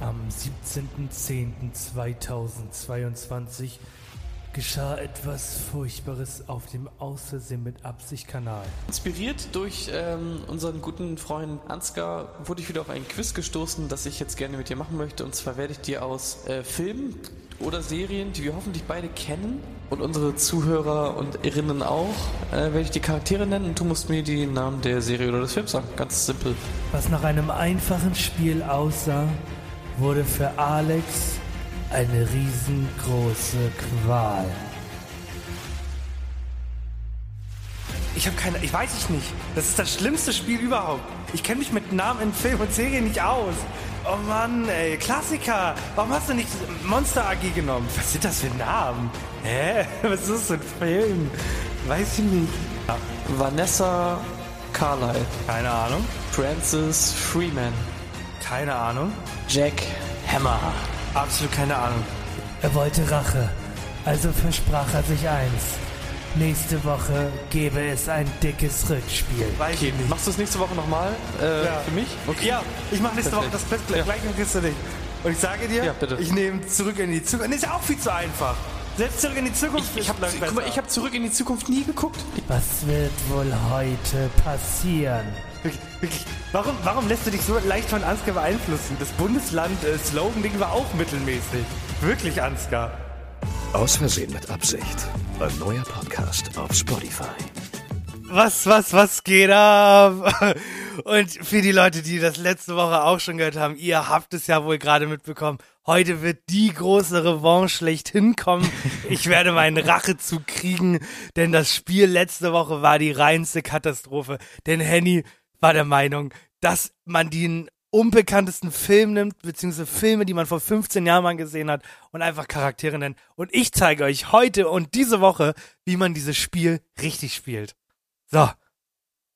Am 17.10.2022 geschah etwas Furchtbares auf dem Außersehen mit Absicht-Kanal. Inspiriert durch ähm, unseren guten Freund Ansgar wurde ich wieder auf ein Quiz gestoßen, das ich jetzt gerne mit dir machen möchte. Und zwar werde ich dir aus äh, Filmen oder Serien, die wir hoffentlich beide kennen und unsere Zuhörer und Irinnen auch, äh, werde ich die Charaktere nennen und du musst mir die Namen der Serie oder des Films sagen. Ganz simpel. Was nach einem einfachen Spiel aussah, wurde für Alex eine riesengroße Qual. Ich habe keine, ich weiß ich nicht. Das ist das schlimmste Spiel überhaupt. Ich kenne mich mit Namen in Film und Serien nicht aus. Oh Mann, ey, Klassiker. Warum hast du nicht Monster AG genommen? Was sind das für Namen? Hä? Was ist das für ein Film? Weiß ich nicht. Vanessa Carlyle, Keine Ahnung. Francis Freeman, Keine Ahnung. Jack Hammer. Absolut keine Ahnung. Er wollte Rache, also versprach er sich eins. Nächste Woche gebe es ein dickes Rückspiel. Weiß Okay, ich nicht. machst du es nächste Woche nochmal äh, Ja. für mich? Okay. Ja, ich mache nächste Woche Perfekt. das Beste gleich und kriegst du dich. Und ich sage dir, Ja, bitte. ich nehme zurück in die Zukunft. Das ist ja auch viel zu einfach. Selbst zurück in die Zukunft Ich ist habe lang guck mal, ich hab zurück in die Zukunft nie geguckt. Was wird wohl heute passieren? Wirklich, wirklich. Warum, warum lässt du dich so leicht von Ansgar beeinflussen? Das Bundesland-Slogan-Ding war auch mittelmäßig. Wirklich, Ansgar. Aus Versehen mit Absicht. Ein neuer Podcast auf Spotify. Was, was, was geht ab? Und für die Leute, die das letzte Woche auch schon gehört haben, ihr habt es ja wohl gerade mitbekommen. Heute wird die große Revanche schlechthin kommen. Ich werde meine Rache zu kriegen, denn das Spiel letzte Woche war die reinste Katastrophe. Denn Henny war der Meinung, dass man den unbekanntesten Film nimmt, beziehungsweise Filme, die man vor 15 Jahren mal gesehen hat und einfach Charaktere nennt. Und ich zeige euch heute und diese Woche, wie man dieses Spiel richtig spielt. So.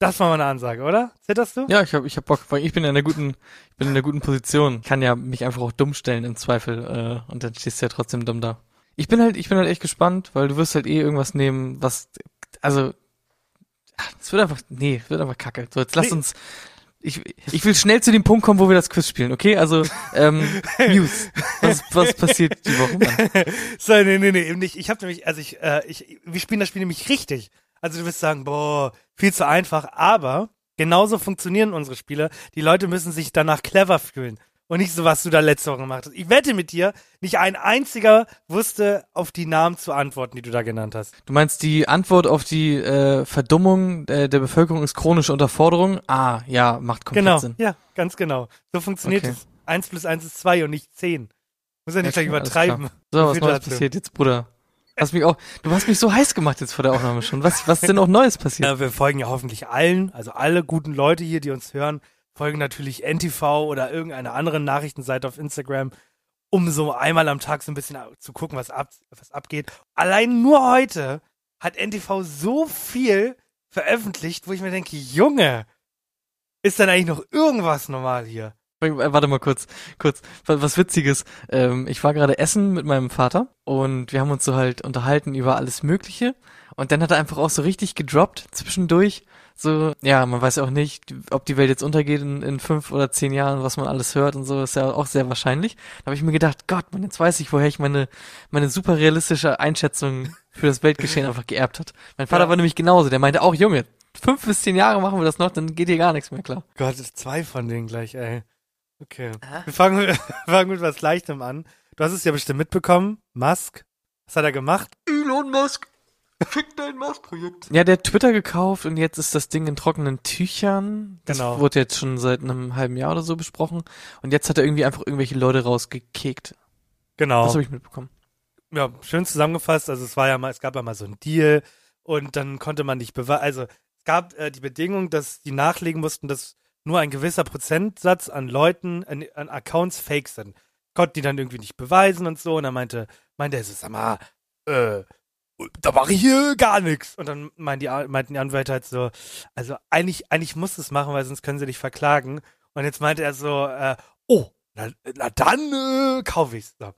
Das war meine Ansage, oder? Zitterst du? Ja, ich hab, ich hab Bock, ich bin in einer guten, ich bin in einer guten Position. Kann ja mich einfach auch dumm stellen im Zweifel, äh, und dann stehst du ja trotzdem dumm da. Ich bin halt, ich bin halt echt gespannt, weil du wirst halt eh irgendwas nehmen, was, also, es wird einfach, nee, es wird einfach kacke. So, jetzt lass Nee. uns, ich, ich will schnell zu dem Punkt kommen, wo wir das Quiz spielen, okay? Also, ähm, News. Was, was passiert die Woche? So, nee, nee, nee, eben nicht. Ich habe nämlich, also ich, äh, ich, wir spielen das Spiel nämlich richtig. Also du wirst sagen, boah, viel zu einfach, aber genauso funktionieren unsere Spiele. Die Leute müssen sich danach clever fühlen. Und nicht so, was du da letzte Woche gemacht hast. Ich wette mit dir, nicht ein einziger wusste auf die Namen zu antworten, die du da genannt hast. Du meinst, die Antwort auf die äh, Verdummung äh, der Bevölkerung ist chronische Unterforderung? Ah, ja, macht komplett Genau, Sinn. ja, ganz genau. So funktioniert Okay. es. Eins plus eins ist zwei und nicht zehn. Muss ja nicht gleich übertreiben. So, was Neues passiert jetzt, Bruder? Hast mich auch, du hast mich so heiß gemacht jetzt vor der Aufnahme schon. Was, was ist denn auch Neues passiert? Ja, wir folgen ja hoffentlich allen, also alle guten Leute hier, die uns hören, folgen natürlich NTV oder irgendeiner anderen Nachrichtenseite auf Instagram, um so einmal am Tag so ein bisschen zu gucken, was, ab, was abgeht. Allein nur heute hat NTV so viel veröffentlicht, wo ich mir denke, Junge, ist denn eigentlich noch irgendwas normal hier? Äh, Warte mal kurz, kurz. Was, was Witziges. Ähm, ich war gerade essen mit meinem Vater und wir haben uns so halt unterhalten über alles Mögliche. Und dann hat er einfach auch so richtig gedroppt zwischendurch. So, ja, man weiß ja auch nicht, ob die Welt jetzt untergeht in, in fünf oder zehn Jahren, was man alles hört und so, ist ja auch sehr wahrscheinlich. Da habe ich mir gedacht, Gott, man, jetzt weiß ich, woher ich meine, meine super realistische Einschätzung für das Weltgeschehen einfach geerbt hat. Mein Vater Ja. war nämlich genauso, der meinte auch, Junge, fünf bis zehn Jahre machen wir das noch, dann geht hier gar nichts mehr klar. Gott, ist zwei von denen gleich, ey. Okay. Wir fangen, wir fangen mit was Leichtem an. Du hast es ja bestimmt mitbekommen. Musk. Was hat er gemacht? Elon Musk. Fick dein Mars-Projekt. Ja, der hat Twitter gekauft und jetzt ist das Ding in trockenen Tüchern. Das Genau. wurde jetzt schon seit einem halben Jahr oder so besprochen. Und jetzt hat er irgendwie einfach irgendwelche Leute rausgekickt. Genau. Das habe ich mitbekommen. ja, schön zusammengefasst. Also es war ja mal, es gab ja mal so ein Deal und dann konnte man nicht beweisen. Also es gab äh, die Bedingung, dass die nachlegen mussten, dass nur ein gewisser Prozentsatz an Leuten, an, an Accounts fake sind. Konnten die dann irgendwie nicht beweisen und so. Und dann meinte, meinte er so, sag mal, äh, da mache ich hier gar nichts. Und dann meinten die, meinten die Anwälte halt so, also eigentlich, eigentlich muss es machen, weil sonst können sie dich verklagen. Und jetzt meinte er so, äh, oh, na, na dann äh, kaufe ich's. So.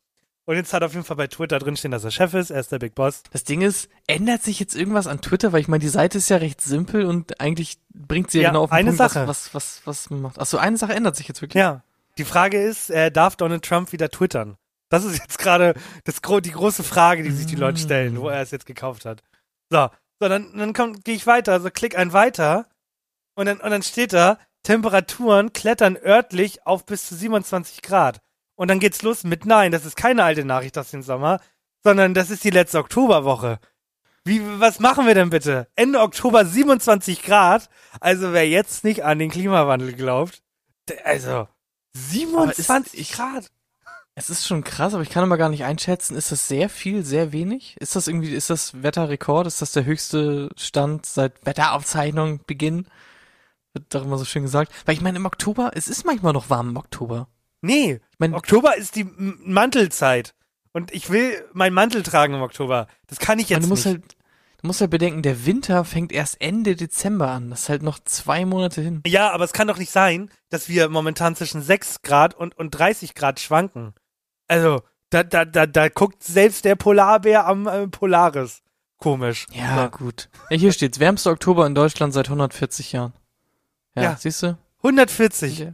Und jetzt hat auf jeden Fall bei Twitter drinstehen, dass er Chef ist, er ist der Big Boss. Das Ding ist, ändert sich jetzt irgendwas an Twitter? Weil ich meine, die Seite ist ja recht simpel und eigentlich bringt sie ja, Ja, genau auf den eine Punkt, Sache. was, was, was, was man macht. Achso, eine Sache ändert sich jetzt wirklich. Ja. Die Frage ist, äh, darf Donald Trump wieder twittern? Das ist jetzt gerade das die große Frage, die sich die Leute stellen, wo er es jetzt gekauft hat. So, so dann, dann gehe ich weiter, also klick ein weiter und dann, und dann steht da, Temperaturen klettern örtlich auf bis zu 27 Grad. Und dann geht's los mit Nein, das ist keine alte Nachricht aus dem Sommer, sondern das ist die letzte Oktoberwoche. Wie, was machen wir denn bitte? Ende Oktober 27 Grad. Also wer jetzt nicht an den Klimawandel glaubt, der, also 27 ich- Grad. Es ist schon krass, aber ich kann aber gar nicht einschätzen, ist das sehr viel, sehr wenig? Ist das irgendwie, ist das Wetterrekord? Ist das der höchste Stand seit Wetteraufzeichnung Beginn? Wird doch immer so schön gesagt. Weil ich meine, im Oktober, es ist manchmal noch warm im Oktober. Nee, Ich meine, Oktober ist die M Mantelzeit. Und ich will meinen Mantel tragen im Oktober. Das kann ich jetzt du musst nicht. halt, du musst halt bedenken, der Winter fängt erst Ende Dezember an. Das ist halt noch zwei Monate hin. ja, aber es kann doch nicht sein, dass wir momentan zwischen 6 Grad und, und 30 Grad schwanken. Also, da, da, da, da guckt selbst der Polarbär am äh, Polaris. Komisch. Ja, gut. Ja, hier steht's. Wärmster Oktober in Deutschland seit 140 Jahren. Ja, Ja. siehst du? 140. Ja.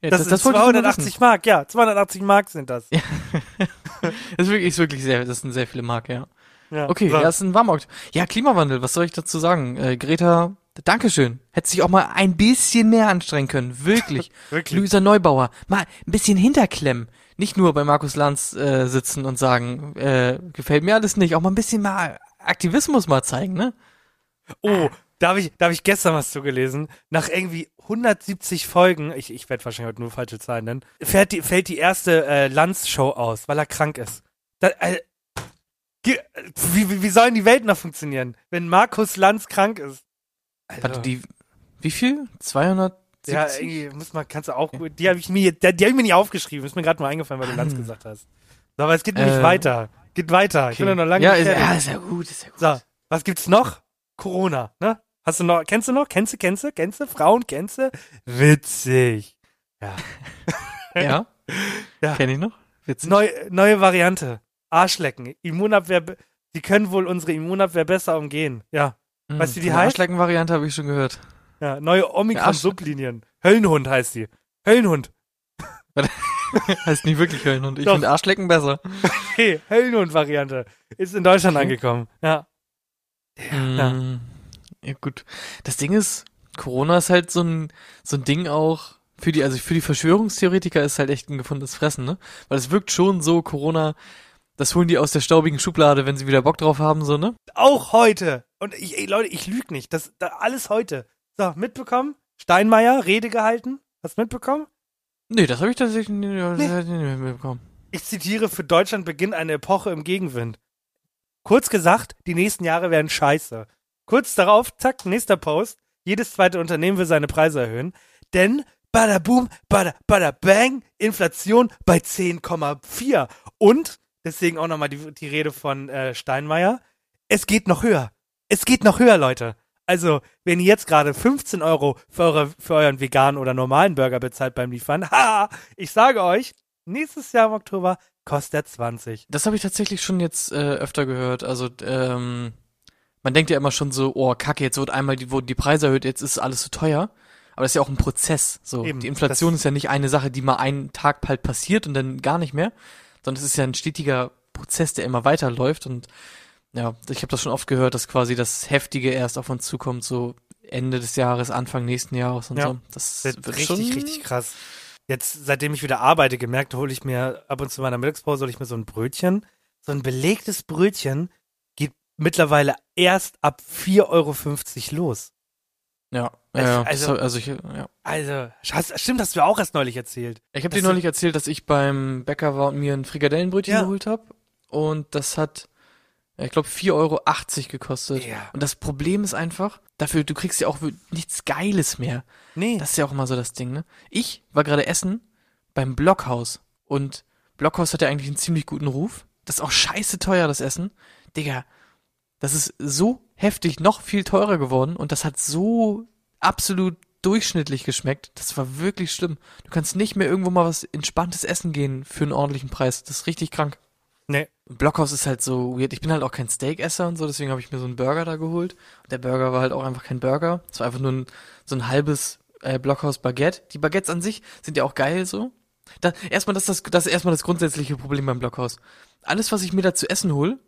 Ja, Das, sind wollte ich nur 280 Mark, ja. 280 Mark sind das. wissen. Das ist wirklich, ist wirklich sehr, das sind sehr viele Mark, ja. Ja. Okay, so. ja, ist ein Warmaukt. Ja, Klimawandel, was soll ich dazu sagen? Äh, Greta, Dankeschön. Hätte sich auch mal ein bisschen mehr anstrengen können. Wirklich. Wirklich. Luisa Neubauer, mal ein bisschen hinterklemmen. Nicht nur bei Markus Lanz äh, sitzen und sagen, äh, gefällt mir alles nicht. Auch mal ein bisschen mal Aktivismus mal zeigen, ne? Oh, da habe ich, da hab ich gestern was zugelesen. Nach irgendwie 170 Folgen, ich, ich werde wahrscheinlich heute nur falsche Zahlen nennen, fährt die, fällt die erste äh, Lanz-Show aus, weil er krank ist. Da, äh, wie, wie, wie sollen die Welt noch funktionieren, wenn Markus Lanz krank ist? Also, Warte, die, wie viel? 270? Ja, irgendwie, muss man, kannst du auch, die habe ich mir, die, die habe ich mir nicht aufgeschrieben, ist mir gerade mal eingefallen, weil du Lanz gesagt hast. So, aber es geht nämlich Äh, weiter. Geht weiter. Ich bin Okay. noch lange ja, ist, ja, ist ja gut, ist ja gut. So, was gibt's noch? Corona, ne? Hast du noch, kennst du noch? Kennst du, kennst du, kennst du? Frauen, kennst du? Witzig. Ja. Ja? Ja. Kenn ich noch? Witzig. Neu, neue Variante. Arschlecken. Immunabwehr, die können wohl unsere Immunabwehr besser umgehen. Ja. Hm, weißt du, wie die heißt? Arschlecken-Variante habe ich schon gehört. Ja, neue Omikron-Sublinien. Höllenhund heißt die. Höllenhund. heißt nicht wirklich Höllenhund. Ich finde Arschlecken besser. Okay, Höllenhund-Variante. Ist in Deutschland Okay. angekommen. Ja. Ja. Mm, ja, gut. Das Ding ist, Corona ist halt so ein, so ein Ding auch für die, also für die Verschwörungstheoretiker ist halt echt ein gefundenes Fressen, ne? Weil es wirkt schon so, Corona, das holen die aus der staubigen Schublade, wenn sie wieder Bock drauf haben, so, ne? Auch heute. Und ich, ey, Leute, ich lüge nicht. Das, da, alles heute. So, mitbekommen? Steinmeier, Rede gehalten. Hast du mitbekommen? Nee, das habe ich tatsächlich nicht, nicht mitbekommen. Ich zitiere, für Deutschland beginnt eine Epoche im Gegenwind. Kurz gesagt, die nächsten Jahre werden scheiße. Kurz darauf, zack, nächster Post. Jedes zweite Unternehmen will seine Preise erhöhen. Denn, bada boom, bada, bada bang, Inflation bei 10,4. Und, deswegen auch nochmal die, die Rede von äh, Steinmeier, es geht noch höher. Es geht noch höher, Leute. Also, wenn ihr jetzt gerade 15 Euro für, eure, für euren veganen oder normalen Burger bezahlt beim Liefern, haha, ich sage euch, nächstes Jahr im Oktober kostet er 20. Das habe ich tatsächlich schon jetzt äh, öfter gehört. Also, ähm, man denkt ja immer schon so, oh, kacke, jetzt wird einmal die, wurden die Preise erhöht, jetzt ist alles so teuer. Aber das ist ja auch ein Prozess. So, Eben, die Inflation ist ja nicht eine Sache, die mal einen Tag halt passiert und dann gar nicht mehr, sondern es ist ja ein stetiger Prozess, der immer weiterläuft. Und ja, ich habe das schon oft gehört, dass quasi das Heftige erst auf uns zukommt, so Ende des Jahres, Anfang nächsten Jahres und Ja, so. Das Wird, wird richtig, richtig krass. Jetzt, seitdem ich wieder arbeite, gemerkt, hole ich mir ab und zu in meiner Mittagspause hole ich mir so ein Brötchen. So ein belegtes Brötchen geht mittlerweile erst ab 4,50 Euro los. Ja, Also- ja, also- also, also ich, ja. Also, hast, stimmt, hast du auch erst neulich erzählt. Ich habe dir neulich erzählt, dass ich beim Bäcker war und mir ein Frikadellenbrötchen Ja. geholt habe. Und das hat, ich glaube, 4,80 Euro gekostet. Ja. Und das Problem ist einfach, dafür, du kriegst ja auch nichts Geiles mehr. Nee. Das ist ja auch immer so das Ding, ne? Ich war gerade essen beim Blockhaus und Blockhaus hat ja eigentlich einen ziemlich guten Ruf. Das ist auch scheiße teuer, das Essen. Digga, das ist so heftig noch viel teurer geworden und das hat so absolut durchschnittlich geschmeckt. Das war wirklich schlimm. Du kannst nicht mehr irgendwo mal was entspanntes essen gehen für einen ordentlichen Preis. Das ist richtig krank. Nee. Blockhaus ist halt so weird. Ich bin halt auch kein Steakesser und so, deswegen habe ich mir so einen Burger da geholt. Und der Burger war halt auch einfach kein Burger. Es war einfach nur ein, so ein halbes äh, Blockhaus Baguette. Die Baguettes an sich sind ja auch geil so. Da, erstmal, das, ist das, das ist erstmal das grundsätzliche Problem beim Blockhaus. Alles, was ich mir da zu essen hol,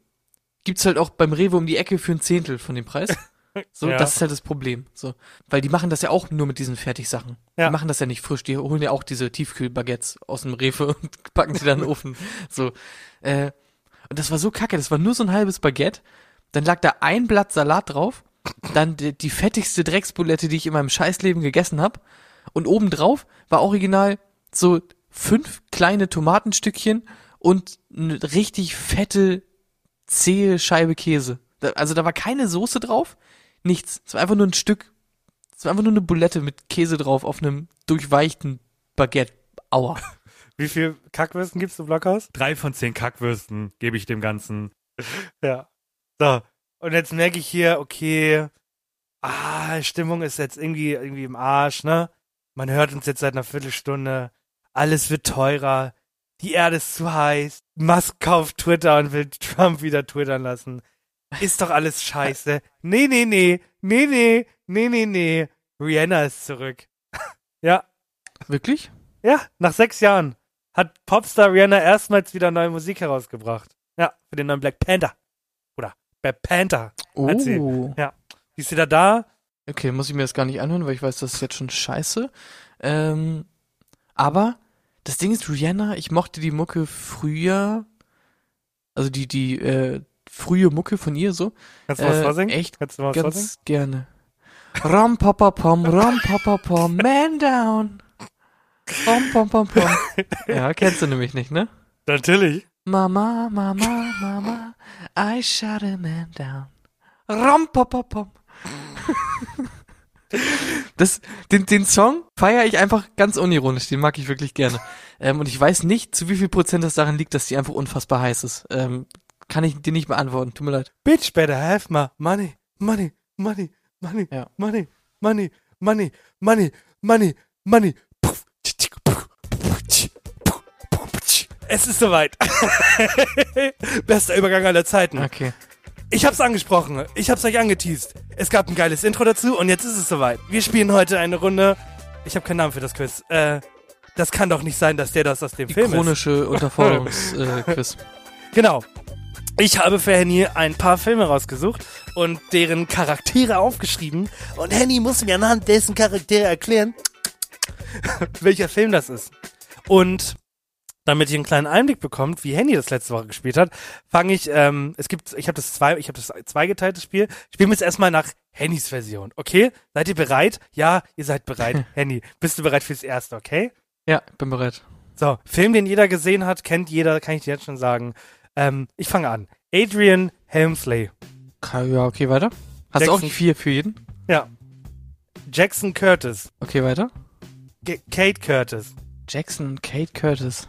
gibt's halt auch beim Rewe um die Ecke für ein Zehntel von dem Preis. So, Ja. das ist halt das Problem. So, weil die machen das ja auch nur mit diesen Fertigsachen. Ja. Die machen das ja nicht frisch. Die holen ja auch diese Tiefkühlbaguettes aus dem Rewe und packen sie dann in den Ofen. So, äh, und das war so kacke. Das war nur so ein halbes Baguette. Dann lag da ein Blatt Salat drauf. Dann die, die fettigste Drecksbulette, die ich in meinem Scheißleben gegessen habe. Und obendrauf war original so fünf kleine Tomatenstückchen und eine richtig fette, zähe Scheibe Käse. Also da war keine Soße drauf, nichts. Es war einfach nur ein Stück, es war einfach nur eine Bulette mit Käse drauf auf einem durchweichten Baguette. Aua. Wie viel Kackwürsten gibst du Blockhaus? Drei von zehn Kackwürsten gebe ich dem Ganzen. ja. So. Und jetzt merke ich hier, okay, ah, Stimmung ist jetzt irgendwie, irgendwie im Arsch, ne? Man hört uns jetzt seit einer Viertelstunde. Alles wird teurer. Die Erde ist zu heiß. Musk kauft Twitter und will Trump wieder twittern lassen. Ist doch alles scheiße. Nee, nee, nee. Nee, nee. Nee, nee, nee. Rihanna ist zurück. ja. Wirklich? Ja, nach sechs Jahren hat Popstar Rihanna erstmals wieder neue Musik herausgebracht. Ja, für den neuen Black Panther. Oder Black Panther. Hat sie. Oh. Ja. Die ist wieder da. Okay, muss ich mir das gar nicht anhören, weil ich weiß, das ist jetzt schon scheiße. Ähm, aber das Ding ist, Rihanna, ich mochte die Mucke früher, also die, die, äh, frühe Mucke von ihr so, Kannst du was Äh, vorsingen? echt Kannst du was vorsingen? ganz gerne. Ram papa pom, ram papa pom, man down. Ram pom pom pom. Ja, kennst du nämlich nicht, ne? Natürlich. Mama, Mama, Mama, I shot a man down. Ram papa pom. Das, den, den Song feiere ich einfach ganz unironisch, den mag ich wirklich gerne. Ähm, und ich weiß nicht, zu wie viel Prozent das daran liegt, dass die einfach unfassbar heiß ist. Ähm, kann ich dir nicht beantworten, tut mir leid. Bitch better have my money, money, money, money, Ja. money, money, money, money, money, money. Es ist soweit. Bester Übergang aller Zeiten. Okay. Ich hab's angesprochen. Ich hab's euch angeteased. Es gab ein geiles Intro dazu und jetzt ist es soweit. Wir spielen heute eine Runde. Ich habe keinen Namen für das Quiz. Äh, das kann doch nicht sein, dass der das aus dem Die Film ist. chronische Unterforderungsquiz. Äh. Genau. Ich habe für Henny ein paar Filme rausgesucht und deren Charaktere aufgeschrieben. Und Henny muss mir anhand dessen Charaktere erklären, welcher Film das ist. Und damit ihr einen kleinen Einblick bekommt, wie Henny das letzte Woche gespielt hat, fange ich, ähm, es gibt, ich habe das zwei, ich habe das zweigeteilte Spiel. Spielen wir jetzt erstmal nach Hennys Version, okay? Seid ihr bereit? Ja, ihr seid bereit. Henny, bist du bereit fürs Erste, okay? Ja, bin bereit. So, Film, den jeder gesehen hat, kennt jeder, kann ich dir jetzt schon sagen. Ähm, ich fange an. Adrian Helmsley. Ja, okay, weiter. Hast du auch Jackson- vier für jeden? Ja. Jackson Curtis. Okay, weiter. G Kate Curtis. Jackson und Kate Curtis.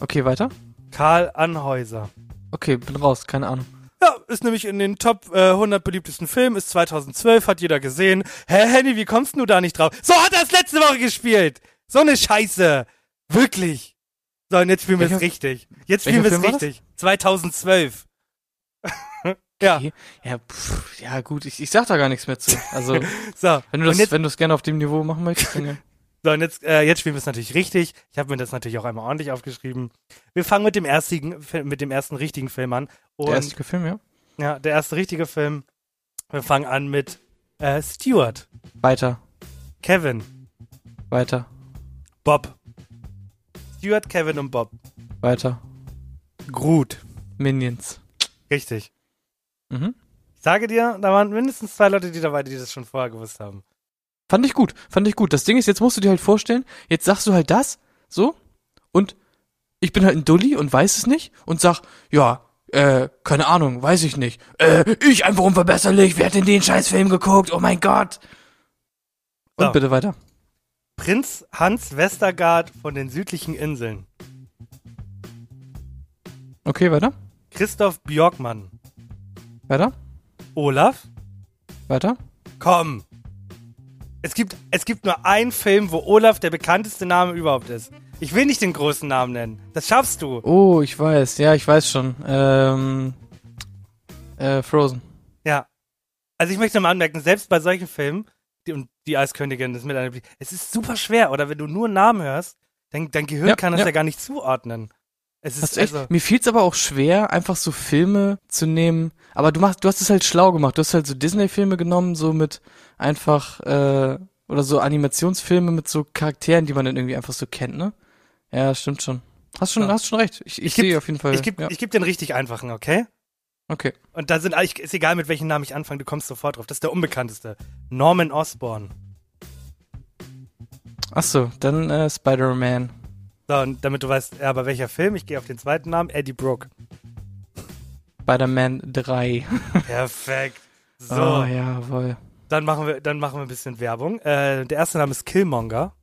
Okay, weiter. Karl Anhäuser. Okay, bin raus, keine Ahnung. Ja, ist nämlich in den Top äh, 100 beliebtesten Filmen, ist 2012, hat jeder gesehen. Hä, Henny, wie kommst du da nicht drauf? So hat er es letzte Woche gespielt. So eine Scheiße. Wirklich. So, und jetzt spielen wir es richtig. Jetzt spielen wir es richtig. 2012. ja, Okay. Ja, pff, ja gut, ich, ich sag da gar nichts mehr zu. Also, so. wenn du das, jetzt, wenn du es gerne auf dem Niveau machen möchtest, dann ja. So, und jetzt, äh, jetzt spielen wir es natürlich richtig. Ich habe mir das natürlich auch einmal ordentlich aufgeschrieben. Wir fangen mit dem ersten, mit dem ersten richtigen Film an. Und der erste Film, ja. ja, der erste richtige Film. Wir fangen an mit äh, Stuart, Weiter, Kevin, weiter, Bob. Stuart, Kevin und Bob. weiter. Groot. Minions. Richtig. Mhm. Ich sage dir, da waren mindestens zwei Leute, die dabei, die das schon vorher gewusst haben. Fand ich gut, fand ich gut. Das Ding ist, jetzt musst du dir halt vorstellen, jetzt sagst du halt das, so, und ich bin halt ein Dulli und weiß es nicht und sag, ja, Äh, keine Ahnung, weiß ich nicht. Äh, ich einfach unverbesserlich, wer hat denn den Scheißfilm geguckt? Oh mein Gott. Und So. bitte weiter. Prinz Hans Westergaard von den südlichen Inseln. Okay, weiter. Christoph Björkmann. Weiter. Olaf? Weiter. Komm. Es gibt, es gibt nur einen Film, wo Olaf der bekannteste Name überhaupt ist. Ich will nicht den großen Namen nennen. Das schaffst du. Oh, ich weiß. Ja, ich weiß schon. Ähm, äh, Frozen. Ja. Also ich möchte mal anmerken, selbst bei solchen Filmen, die, und die Eiskönigin ist mit einer, es ist super schwer, oder wenn du nur einen Namen hörst, dein, dein Gehirn Ja, kann das ja. ja. gar nicht zuordnen. Es ist du echt? also, Mir fiel's aber auch schwer, einfach so Filme zu nehmen. Aber du machst, du hast es halt schlau gemacht. Du hast halt so Disney-Filme genommen, so mit einfach, äh, oder so Animationsfilme mit so Charakteren, die man dann irgendwie einfach so kennt, ne? Ja, stimmt schon. Hast schon, Ja. hast schon recht. Ich, ich, Ich geb- sehe auf jeden Fall. ich gebe ja. ich geb den richtig einfachen, okay? Okay. Und da sind, ich, ist egal mit welchem Namen ich anfange, du kommst sofort drauf. Das ist der unbekannteste. Norman Osborn. Ach so, dann äh, Spider-Man. So, und damit du weißt, ja, aber welcher Film, ich gehe auf den zweiten Namen, Eddie Brooke. Spider-Man 3. Perfekt. So, Oh, jawohl. dann machen wir, dann machen wir ein bisschen Werbung. Äh, der erste Name ist Killmonger.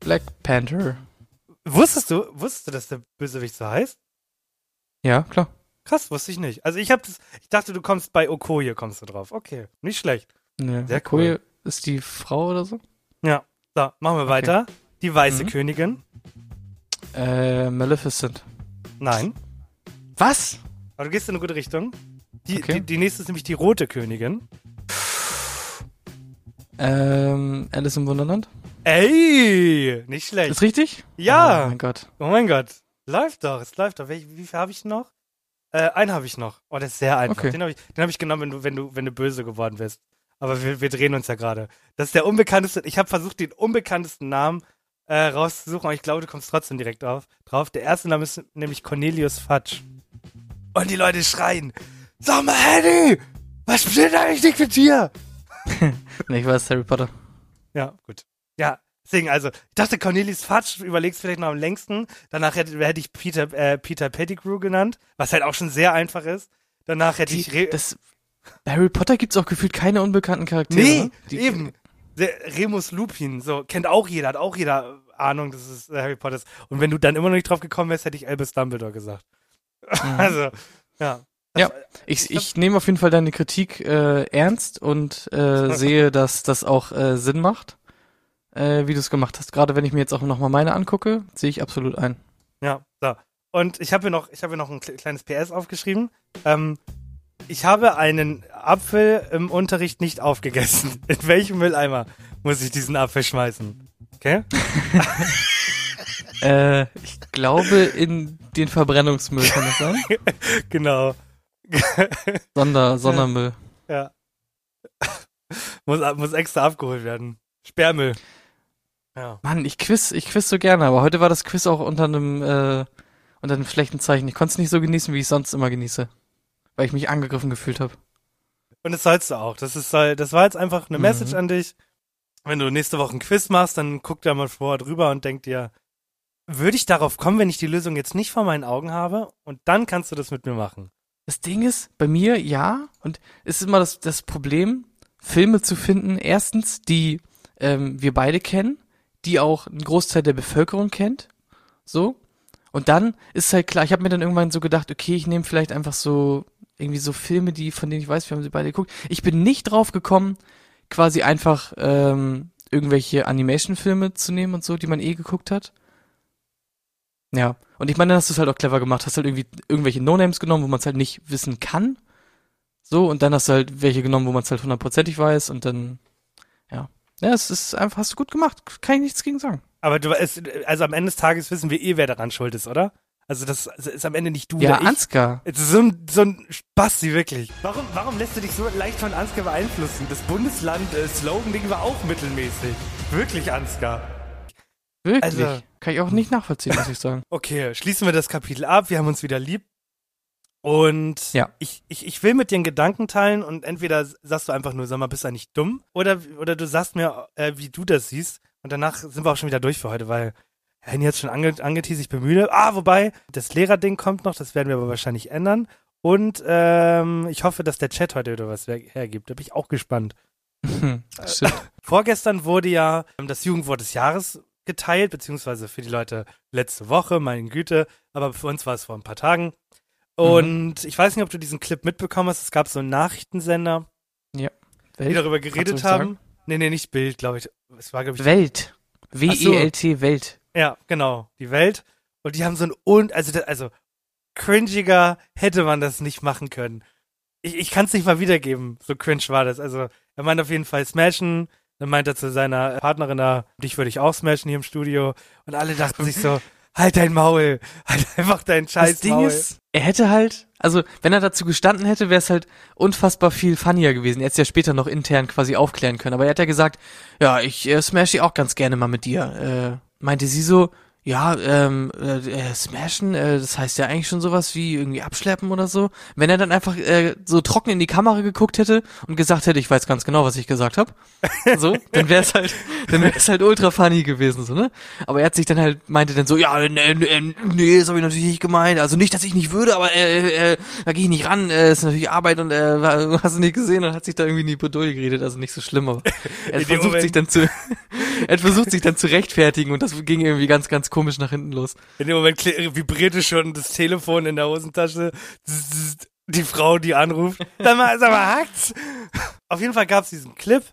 Black Panther. Wusstest du, wusstest du, dass der Bösewicht so heißt? Ja, klar. Krass, wusste ich nicht. Also ich hab das, ich dachte, du kommst bei Okoye, kommst du drauf. Okay, nicht schlecht. Ne, Sehr Okoye ist die Frau oder so? Ja, so, machen wir weiter. Die weiße Mhm. Königin. Äh, Maleficent. Nein. Was? Aber du gehst in eine gute Richtung. Die, Okay. die, die nächste ist nämlich die rote Königin. Ähm, Alice im Wunderland? Ey, nicht schlecht. Ist richtig? Ja. Oh mein Gott. Oh mein Gott. Läuft doch, es läuft doch. Welch, wie viel habe ich noch? Äh, einen habe ich noch. Oh, das ist sehr einfach. Okay. Den habe ich, den hab ich genommen, wenn du, wenn du, wenn du böse geworden bist. Aber wir, wir drehen uns ja gerade. Das ist der unbekannteste. Ich habe versucht, den unbekanntesten Namen äh, rauszusuchen, aber ich glaube, du kommst trotzdem direkt auf, drauf. Der erste Name ist nämlich Cornelius Fudge. Und die Leute schreien: Sag mal, Henny! Was stimmt eigentlich nicht mit dir? Nee, ich weiß, Harry Potter. Ja, gut. Ja, deswegen, also, ich dachte, Cornelius Fudge überlegst vielleicht noch am längsten. Danach hätte, hätte ich Peter, äh, Peter Pettigrew genannt, was halt auch schon sehr einfach ist. Danach hätte Die, ich. Re das, bei Harry Potter gibt's auch gefühlt keine unbekannten Charaktere. nee, ne? Die- eben. Der Remus Lupin, so, kennt auch jeder, hat auch jeder Ahnung, dass es äh, Harry Potter ist. Und wenn du dann immer noch nicht drauf gekommen wärst, hätte ich Albus Dumbledore gesagt. Also, ja. Ja, ich, ich nehme auf jeden Fall deine Kritik äh, ernst und äh, sehe, dass das auch äh, Sinn macht, äh, wie du es gemacht hast. Gerade wenn ich mir jetzt auch nochmal meine angucke, sehe ich absolut ein. Ja, so. Und ich habe hier noch, ich habe noch ein kle- kleines PS aufgeschrieben. Ähm, ich habe einen Apfel im Unterricht nicht aufgegessen. In welchem Mülleimer muss ich diesen Apfel schmeißen? Okay? Äh, ich glaube in den Verbrennungsmüll kann das sein? Genau. Sonder, Sondermüll. Ja. muss, muss extra abgeholt werden. Sperrmüll. Ja. Mann, ich quiz, ich quiz so gerne, aber heute war das Quiz auch unter einem, äh, unter einem schlechten Zeichen. Ich konnte es nicht so genießen, wie ich sonst immer genieße. Weil ich mich angegriffen gefühlt habe. Und das sollst du auch. Das ist, soll- das war jetzt einfach eine Mhm. Message an dich. Wenn du nächste Woche ein Quiz machst, dann guck da mal vorher drüber und denk dir, würde ich darauf kommen, wenn ich die Lösung jetzt nicht vor meinen Augen habe? Und dann kannst du das mit mir machen. Das Ding ist, bei mir ja, und es ist immer das, das Problem, Filme zu finden, erstens, die ähm, wir beide kennen, die auch ein Großteil der Bevölkerung kennt, so. Und dann ist halt klar, ich habe mir dann irgendwann so gedacht, okay, ich nehme vielleicht einfach so irgendwie so Filme, die von denen ich weiß, wir haben sie beide geguckt. Ich bin nicht drauf gekommen, quasi einfach ähm, irgendwelche Animation-Filme zu nehmen und so, die man eh geguckt hat. Ja, und ich meine, dann hast du es halt auch clever gemacht, hast halt irgendwie irgendwelche No-Names genommen, wo man es halt nicht wissen kann. So, und dann hast du halt welche genommen, wo man es halt hundertprozentig weiß und dann, ja. Es ist einfach, hast du gut gemacht, kann ich nichts gegen sagen. Aber du, es, also am Ende des Tages wissen wir eh, wer daran schuld ist, oder? Also das ist am Ende nicht du Ja, oder ich. Ansgar. Es ist so ein, so ein Spasti, wirklich. Warum, warum lässt du dich so leicht von Ansgar beeinflussen? Das Bundesland-Slogan-Ding war auch mittelmäßig. Wirklich, Ansgar. Wirklich. Also- kann ich auch nicht nachvollziehen, muss ich sagen. Okay, schließen wir das Kapitel ab. Wir haben uns wieder lieb. Und Ja. ich, ich, ich will mit dir einen Gedanken teilen und entweder sagst du einfach nur, sag mal, bist du eigentlich dumm? Oder, oder du sagst mir, äh, wie du das siehst. Und danach sind wir auch schon wieder durch für heute, weil Henny hat schon ange angeteased, ich bemühe. Ah, wobei, das Lehrerding kommt noch, das werden wir aber wahrscheinlich ändern. Und ähm, ich hoffe, dass der Chat heute wieder was her- hergibt. Da bin ich auch gespannt. Stimmt. Vorgestern wurde ja ähm, das Jugendwort des Jahres geteilt, beziehungsweise für die Leute letzte Woche, meine Güte, aber für uns war es vor ein paar Tagen. Und ich weiß nicht, ob du diesen Clip mitbekommen hast. Es gab so einen Nachrichtensender, die Welt. darüber Kannst geredet haben. sagen? Nee, nee, nicht Bild, glaube ich. Es war, glaube ich, Welt. W-E-L-T, Welt. Ja, genau, die Welt. Und die haben so ein un, also, also cringiger hätte man das nicht machen können. Ich, ich kann es nicht mal wiedergeben, so cringe war das. Also er meint auf jeden Fall smashen, dann meint er zu seiner Partnerin da, dich würde ich auch smashen hier im Studio. Und alle dachten sich so, halt dein Maul, halt einfach dein scheiß Das Ding Maul. ist, er hätte halt, also wenn er dazu gestanden hätte, wäre es halt unfassbar viel funnier gewesen. Er hätte es ja später noch intern quasi aufklären können. Aber er hat ja gesagt, ja, ich äh, smash die auch ganz gerne mal mit dir. Äh, meinte sie so, ja, ähm, äh, äh, smashen, äh, das heißt ja eigentlich schon sowas wie irgendwie abschleppen oder so. Wenn er dann einfach äh, so trocken in die Kamera geguckt hätte und gesagt hätte, ich weiß ganz genau, was ich gesagt habe, so, dann wäre es halt, dann wäre es halt ultra funny gewesen, so, ne? Aber er hat sich dann halt, meinte dann so, ja, nee, nee, nee das habe ich natürlich nicht gemeint. Also nicht, dass ich nicht würde, aber äh, äh, da gehe ich nicht ran, äh, ist natürlich Arbeit und äh, hast du nicht gesehen und hat sich da irgendwie in die Bredouille geredet, also nicht so schlimm, aber er versucht Moment- sich dann zu, er versucht sich dann zu rechtfertigen und das ging irgendwie ganz, ganz komisch nach hinten los. In dem Moment vibrierte schon das Telefon in der Hosentasche. Die Frau, die anruft. Sag mal, sag mal, hackt's? Auf jeden Fall gab's diesen Clip.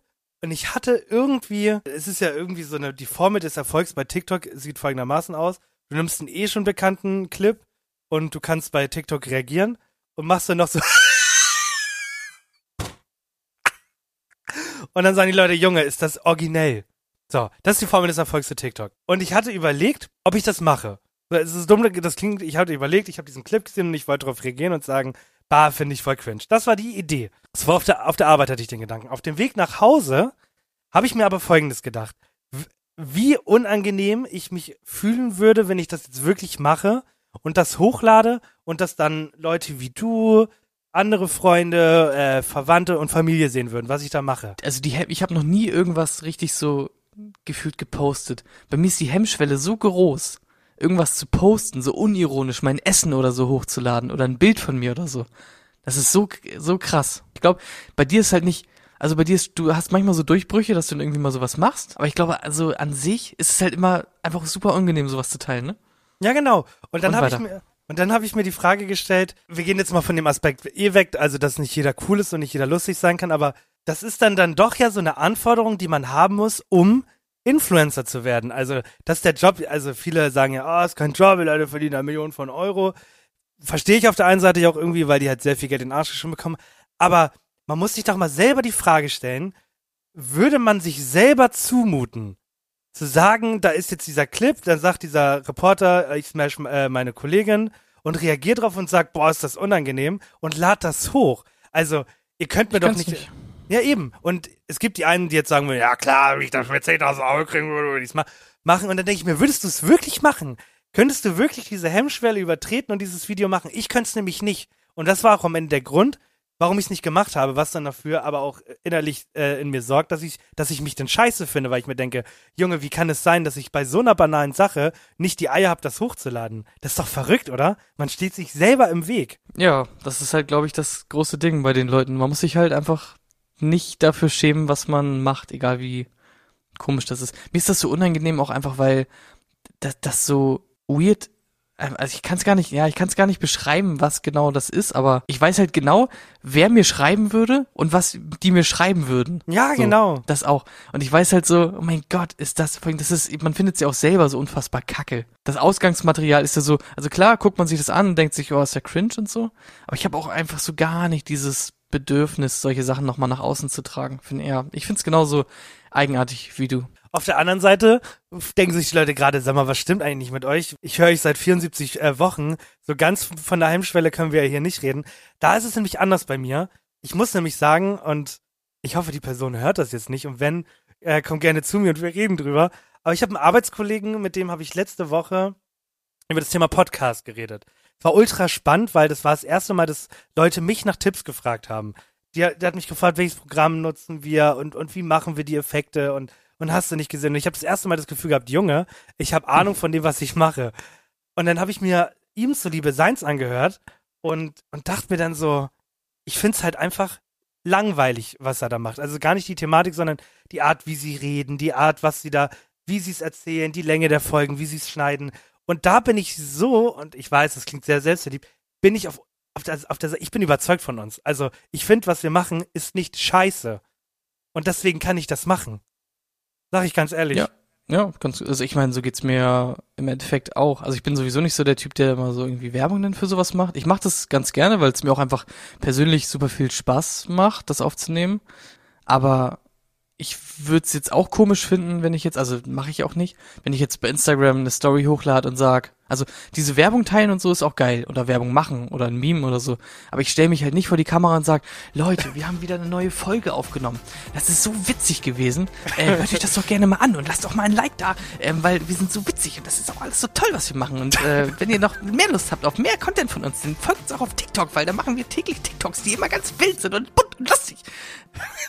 Und ich hatte irgendwie, es ist ja irgendwie so eine, die Formel des Erfolgs bei TikTok sieht folgendermaßen aus. Du nimmst einen eh schon bekannten Clip und du kannst bei TikTok reagieren und machst dann noch so. Und dann sagen die Leute, Junge, ist das originell? So, das ist die Formel des Erfolgs für TikTok. Und ich hatte überlegt, ob ich das mache. Es ist dumm, das klingt, ich hatte überlegt, ich habe diesen Clip gesehen und ich wollte darauf reagieren und sagen, bah, finde ich voll cringe. Das war die Idee. Das war auf der, auf der Arbeit hatte ich den Gedanken. Auf dem Weg nach Hause habe ich mir aber Folgendes gedacht. Wie unangenehm ich mich fühlen würde, wenn ich das jetzt wirklich mache und das hochlade und das dann Leute wie du, andere Freunde, äh, Verwandte und Familie sehen würden, was ich da mache. Also die, ich habe noch nie irgendwas richtig so gefühlt gepostet. Bei mir ist die Hemmschwelle so groß, irgendwas zu posten, so unironisch, mein Essen oder so hochzuladen oder ein Bild von mir oder so. Das ist so, so krass. Ich glaube, bei dir ist halt nicht, also bei dir ist, du hast manchmal so Durchbrüche, dass du dann irgendwie mal sowas machst, aber ich glaube, also an sich ist es halt immer einfach super unangenehm, sowas zu teilen, ne? Ja, genau. Und dann habe ich mir und dann habe ich mir die Frage gestellt, wir gehen jetzt mal von dem Aspekt eh weg, also dass nicht jeder cool ist und nicht jeder lustig sein kann, aber das ist dann dann doch ja so eine Anforderung, die man haben muss, um Influencer zu werden. Also, das ist der Job, also viele sagen ja, ah, ist kein Job, die Leute verdienen da Millionen von Euro. Verstehe ich auf der einen Seite ja auch irgendwie, weil die halt sehr viel Geld in den Arsch schon bekommen. Aber man muss sich doch mal selber die Frage stellen, würde man sich selber zumuten, zu sagen, da ist jetzt dieser Clip, dann sagt dieser Reporter, äh, ich smash äh, meine Kollegin und reagiert drauf und sagt, boah, ist das unangenehm und lad das hoch. Also, ihr könnt mir doch kann's nicht, Ja, eben. Und es gibt die einen, die jetzt sagen würden, ja klar, wenn ich das mit 10.000 Euro kriegen würde, würde ich es ma machen. Und dann denke ich mir, würdest du es wirklich machen? Könntest du wirklich diese Hemmschwelle übertreten und dieses Video machen? Ich könnte es nämlich nicht. Und das war auch am Ende der Grund, warum ich es nicht gemacht habe, was dann dafür aber auch innerlich äh, in mir sorgt, dass ich, dass ich mich dann scheiße finde, weil ich mir denke, Junge, wie kann es sein, dass ich bei so einer banalen Sache nicht die Eier habe, das hochzuladen? Das ist doch verrückt, oder? Man steht sich selber im Weg. Ja, das ist halt, glaube ich, das große Ding bei den Leuten. Man muss sich halt einfach nicht dafür schämen, was man macht, egal wie komisch das ist. Mir ist das so unangenehm auch einfach, weil das, das so weird, also ich kann es gar nicht, ja, ich kann es gar nicht beschreiben, was genau das ist, aber ich weiß halt genau, wer mir schreiben würde und was die mir schreiben würden. Ja, So, genau. Das auch. Und ich weiß halt so, oh mein Gott, ist das, das ist, man findet es ja auch selber so unfassbar kacke. Das Ausgangsmaterial ist ja so, also klar, guckt man sich das an und denkt sich, oh, ist ja cringe und so. Aber ich habe auch einfach so gar nicht dieses Bedürfnis, solche Sachen nochmal nach außen zu tragen. Find, ja, ich find's genauso eigenartig wie du. Auf der anderen Seite denken sich die Leute gerade, sag mal, was stimmt eigentlich mit euch? Ich höre euch seit 74 äh, Wochen. So ganz von der Heimschwelle können wir ja hier nicht reden. Da ist es nämlich anders bei mir. Ich muss nämlich sagen, und ich hoffe, die Person hört das jetzt nicht. Und wenn, äh, kommt gerne zu mir und wir reden drüber. Aber ich habe einen Arbeitskollegen, mit dem habe ich letzte Woche über das Thema Podcast geredet. Es war ultra spannend, weil das war das erste Mal, dass Leute mich nach Tipps gefragt haben. Die, der hat mich gefragt, welches Programm nutzen wir und, und wie machen wir die Effekte und und hast du nicht gesehen. Und ich habe das erste Mal das Gefühl gehabt, Junge, ich habe Ahnung von dem, was ich mache. Und dann habe ich mir ihm zuliebe Seins angehört und, und dachte mir dann so, ich find's halt einfach langweilig, was er da macht. Also gar nicht die Thematik, sondern die Art, wie sie reden, die Art, was sie da, wie sie es erzählen, die Länge der Folgen, wie sie es schneiden. Und da bin ich so, und ich weiß, das klingt sehr selbstverliebt, bin ich auf, auf der, auf der, ich bin überzeugt von uns. Also ich finde, was wir machen, ist nicht scheiße. Und deswegen kann ich das machen. Sag ich ganz ehrlich. Ja. Ja, ganz, also ich meine, so geht's mir im Endeffekt auch. Also ich bin sowieso nicht so der Typ, der immer so irgendwie Werbung dann für sowas macht. Ich mache das ganz gerne, weil es mir auch einfach persönlich super viel Spaß macht, das aufzunehmen. Aber ich würde es jetzt auch komisch finden, wenn ich jetzt, also mache ich auch nicht, wenn ich jetzt bei Instagram eine Story hochlade und sag, also diese Werbung teilen und so ist auch geil oder Werbung machen oder ein Meme oder so. Aber ich stelle mich halt nicht vor die Kamera und sag, Leute, wir haben wieder eine neue Folge aufgenommen. Das ist so witzig gewesen. Äh, hört euch das doch gerne mal an und lasst doch mal ein Like da, äh, weil wir sind so witzig und das ist auch alles so toll, was wir machen. Und äh, wenn ihr noch mehr Lust habt auf mehr Content von uns, dann folgt uns auch auf TikTok, weil da machen wir täglich TikToks, die immer ganz wild sind und bunt und lustig.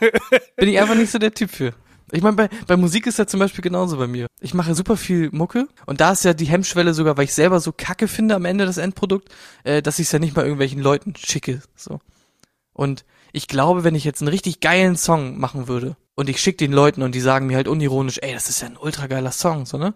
Bin ich einfach nicht so der Typ für. Ich meine, bei, bei Musik ist ja zum Beispiel genauso bei mir. Ich mache super viel Mucke und da ist ja die Hemmschwelle sogar, weil ich selber so kacke finde am Ende das Endprodukt, äh, dass ich es ja nicht mal irgendwelchen Leuten schicke. So. Und ich glaube, wenn ich jetzt einen richtig geilen Song machen würde und ich schicke den Leuten und die sagen mir halt unironisch, ey, das ist ja ein ultra geiler Song, so, ne?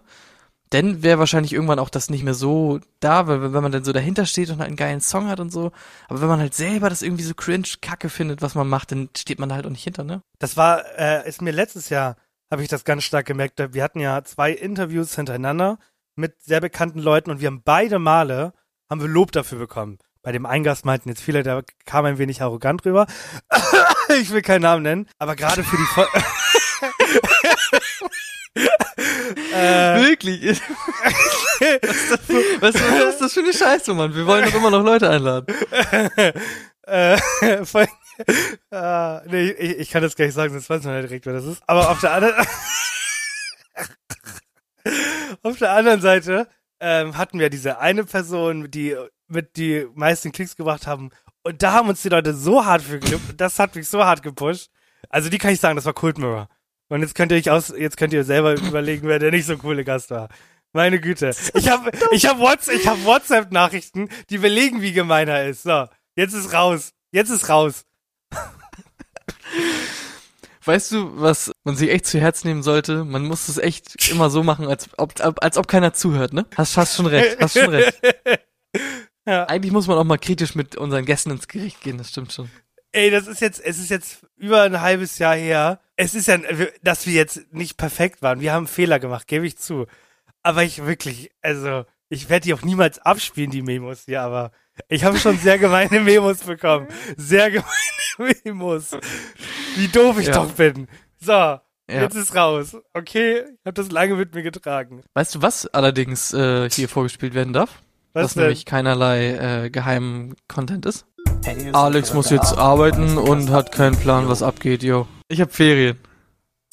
Dann wäre wahrscheinlich irgendwann auch das nicht mehr so da, weil wenn man dann so dahinter steht und halt einen geilen Song hat und so. Aber wenn man halt selber das irgendwie so cringe kacke findet, was man macht, dann steht man da halt auch nicht hinter, ne? Das war, äh, ist mir letztes Jahr, habe ich das ganz stark gemerkt. Wir hatten ja zwei Interviews hintereinander mit sehr bekannten Leuten und wir haben beide Male, haben wir Lob dafür bekommen. Bei dem Eingast meinten jetzt viele, der kam ein wenig arrogant rüber. ich will keinen Namen nennen, aber gerade für die äh, Wirklich? was, ist das, was, was ist das für eine Scheiße, Mann? Wir wollen doch immer noch Leute einladen. äh, voll, äh, nee, ich, ich, kann das gar nicht sagen, sonst weiß man ja direkt, wer das ist. Aber auf der anderen, auf der anderen Seite ähm, hatten wir diese eine Person, die mit die meisten Klicks gebracht haben. Und da haben uns die Leute so hart für das hat mich so hart gepusht. Also die kann ich sagen, das war Cult Mirror. Und jetzt könnt ihr euch aus, jetzt könnt ihr selber überlegen, wer der nicht so coole Gast war. Meine Güte. Ich habe ich hab WhatsApp, ich hab WhatsApp Nachrichten, die belegen, wie gemein er ist. So, jetzt ist raus. Jetzt ist raus. Weißt du, was man sich echt zu Herz nehmen sollte? Man muss es echt immer so machen, als ob, als ob keiner zuhört, ne? Hast, hast schon recht, hast schon recht. ja. Eigentlich muss man auch mal kritisch mit unseren Gästen ins Gericht gehen, das stimmt schon. Ey, das ist jetzt, es ist jetzt über ein halbes Jahr her. Es ist ja, dass wir jetzt nicht perfekt waren. Wir haben Fehler gemacht, gebe ich zu. Aber ich wirklich, also, ich werde die auch niemals abspielen, die Memos hier, aber ich habe schon sehr gemeine Memos bekommen. Sehr gemeine Memos. Wie doof ich ja. doch bin. So, ja. jetzt ist raus. Okay, ich habe das lange mit mir getragen. Weißt du, was allerdings äh, hier vorgespielt werden darf? Was dass denn? nämlich keinerlei äh, geheimen Content ist. Alex muss jetzt arbeiten und hat keinen Plan, was abgeht, yo. Ich habe Ferien.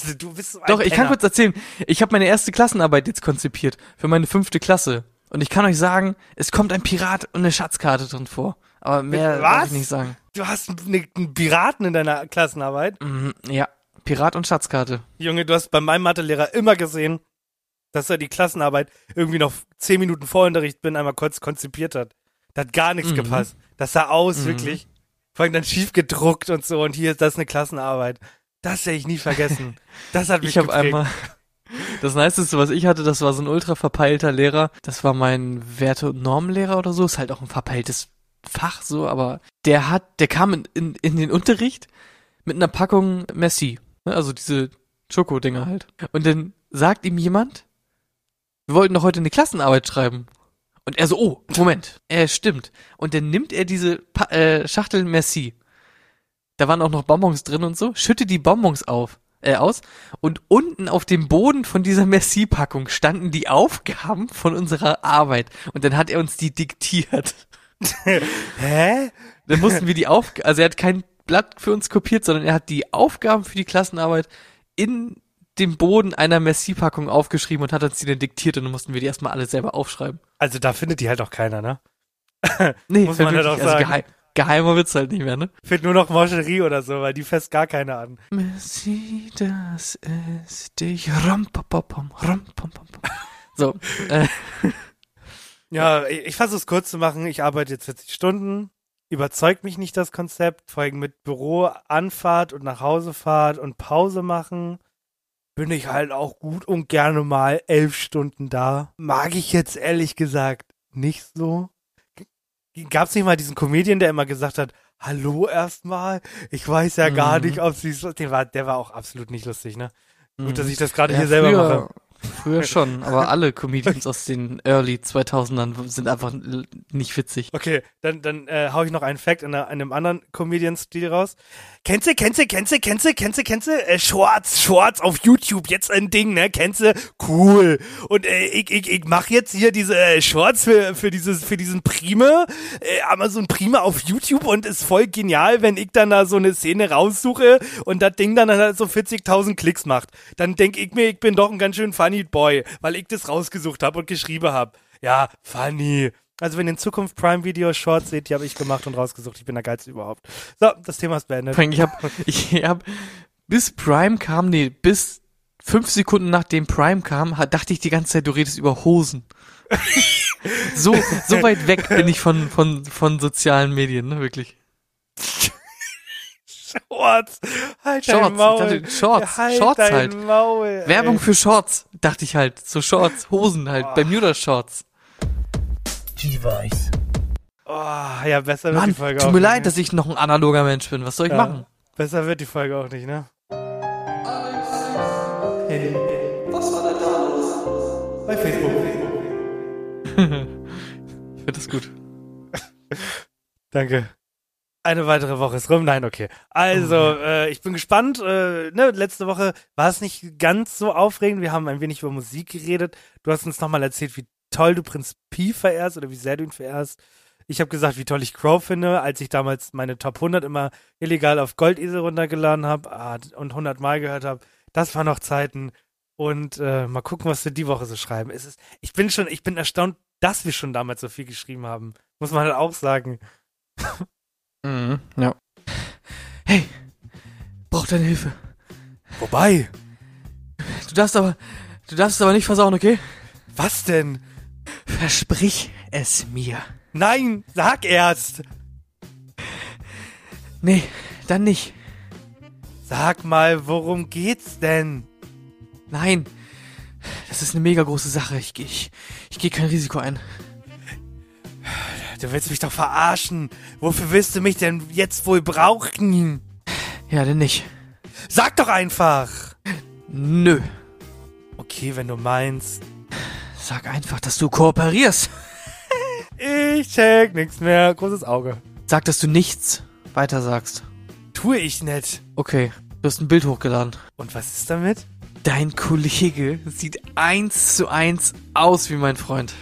Also, du bist so Doch, ich kann kurz erzählen. Ich habe meine erste Klassenarbeit jetzt konzipiert für meine fünfte Klasse. Und ich kann euch sagen, es kommt ein Pirat und eine Schatzkarte drin vor. Aber mehr darf ich nicht sagen. Du hast einen Piraten in deiner Klassenarbeit? Mhm, ja, Pirat und Schatzkarte. Junge, du hast bei meinem Mathelehrer immer gesehen, dass er die Klassenarbeit irgendwie noch zehn Minuten vor Unterricht bin, einmal kurz konzipiert hat. Da hat gar nichts mhm. gepasst. Das sah aus, mhm. wirklich. Vor allem dann schief gedruckt und so und hier ist das eine Klassenarbeit. Das werde ich nie vergessen. Das hat mich Ich habe einmal das Niceste, was ich hatte, das war so ein ultra verpeilter Lehrer. Das war mein Werte- und Normenlehrer oder so. Ist halt auch ein verpeiltes Fach so, aber der hat, der kam in, in, in den Unterricht mit einer Packung Messi. Ne, also diese Schoko-Dinger halt. Und dann sagt ihm jemand, wir wollten doch heute eine Klassenarbeit schreiben. Und er so, oh, Moment, er stimmt. Und dann nimmt er diese pa äh, Schachtel Merci. Da waren auch noch Bonbons drin und so, schüttet die Bonbons auf, äh, aus. Und unten auf dem Boden von dieser Merci-Packung standen die Aufgaben von unserer Arbeit. Und dann hat er uns die diktiert. Hä? Dann mussten wir die Aufgaben, also er hat kein Blatt für uns kopiert, sondern er hat die Aufgaben für die Klassenarbeit in dem Boden einer Merci-Packung aufgeschrieben und hat uns die dann diktiert und dann mussten wir die erstmal alle selber aufschreiben. Also da findet die halt auch keiner, ne? nee, muss man halt auch also sagen. Geheim, geheimer Witz halt nicht mehr, ne? Fehlt nur noch Moscherie oder so, weil die fest gar keine an. Messi, das ist dich. Ram, pam, pam, pam, ram, pam, pam, pam. So, äh, Ja, ich, ich versuche es kurz zu machen. Ich arbeite jetzt 40 Stunden. Überzeugt mich nicht das Konzept. Vor allem mit Büro, Anfahrt und Nachhausefahrt und Pause machen. Bin ich halt auch gut und gerne mal elf Stunden da. Mag ich jetzt ehrlich gesagt nicht so. Gab es nicht mal diesen Comedian, der immer gesagt hat, hallo erstmal? Ich weiß ja gar Mhm. nicht, ob sie so. Der war, der war auch absolut nicht lustig, ne? Gut, Mhm. dass ich das gerade ja, hier selber früher, mache. Früher schon, aber alle Comedians aus den Early 2000ern sind einfach nicht witzig. Okay, dann, dann äh, hau ich noch einen Fact in, in einem anderen Comedian-Stil raus. Kennst du, kennst du, kennst du, kennst du, kennst du, kennst du? Äh, Shorts, Shorts auf YouTube, jetzt ein Ding, ne? Kennst du? Cool. Und äh, ich, ich, ich mach jetzt hier diese äh, Shorts für, für, dieses, für diesen Prime, äh, Amazon Prime auf YouTube und ist voll genial, wenn ich dann da so eine Szene raussuche und das Ding dann halt so 40.000 Klicks macht. Dann denk ich mir, ich bin doch ein ganz schön funny Boy, weil ich das rausgesucht habe und geschrieben habe. Ja, funny. Also wenn ihr in Zukunft Prime Video Shorts seht, die habe ich gemacht und rausgesucht. Ich bin der geilste überhaupt. So, das Thema ist beendet. Ich hab, ich hab, bis Prime kam, nee, bis fünf Sekunden nachdem Prime kam, dachte ich die ganze Zeit, du redest über Hosen. so, so weit weg bin ich von, von, von sozialen Medien, ne, wirklich. Shorts. Halt Shorts, dein Maul. ich dachte, Shorts, halt Shorts dein halt. Maul. Werbung für Shorts, dachte ich halt. So Shorts, Hosen halt, Bermuda Shorts. G-Weiß. Oh, ja, besser wird Mann, die Folge tut auch mir nicht, leid, ne? dass ich noch ein analoger Mensch bin. Was soll ich Ja. machen? Besser wird die Folge auch nicht, ne? Was war denn da los? Bei Facebook. Ich finde das gut. Danke. Eine weitere Woche ist rum. Nein, okay. Also, äh, ich bin gespannt. Äh, ne, letzte Woche war es nicht ganz so aufregend. Wir haben ein wenig über Musik geredet. Du hast uns nochmal erzählt, wie toll du Prinz Pi verehrst oder wie sehr du ihn verehrst. Ich habe gesagt, wie toll ich Crow finde, als ich damals meine Top 100 immer illegal auf Goldesel runtergeladen habe ah, und 100 Mal gehört habe. Das waren noch Zeiten. Und äh, mal gucken, was wir die Woche so schreiben. Es ist, ich bin schon, ich bin erstaunt, dass wir schon damals so viel geschrieben haben. Muss man halt auch sagen. Mhm, ja. Hey, brauch deine Hilfe. Wobei, Du darfst aber, du darfst es aber nicht versauen, okay? was denn? Versprich es mir. Nein, sag erst. Nee, dann nicht. Sag mal, worum geht's denn? Nein. Das ist eine mega große Sache. Ich, ich, ich gehe kein Risiko ein. Du willst mich doch verarschen. Wofür willst du mich denn jetzt wohl brauchen? Ja, denn nicht. Sag doch einfach. Nö. Okay, wenn du meinst. Sag einfach, dass du kooperierst. Ich check nix mehr. Großes Auge. Sag, dass du nichts weiter sagst. Tue ich nicht. Okay, du hast ein Bild hochgeladen. Und was ist damit? Dein Kollege sieht eins zu eins aus wie mein Freund.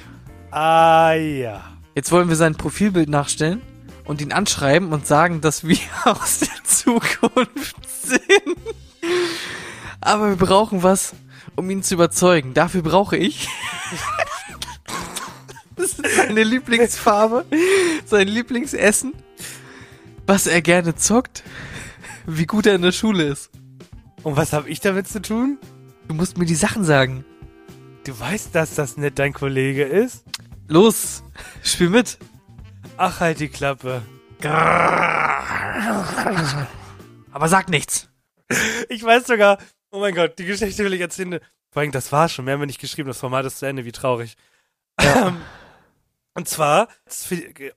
Ah ja. Jetzt wollen wir sein Profilbild nachstellen und ihn anschreiben und sagen, dass wir aus der Zukunft sind. Aber wir brauchen was, um ihn zu überzeugen. Dafür brauche ich seine Lieblingsfarbe, sein Lieblingsessen, was er gerne zockt, wie gut er in der Schule ist. Und was habe ich damit zu tun? Du musst mir die Sachen sagen. Du weißt, dass das nicht dein Kollege ist? Los, spiel mit. Ach, halt die Klappe. Aber sag nichts. Ich weiß sogar, oh mein Gott, die Geschichte will ich erzählen. Vor allem, das war schon, mehr haben wir nicht geschrieben, das Format ist zu Ende, wie traurig. Ähm, und zwar,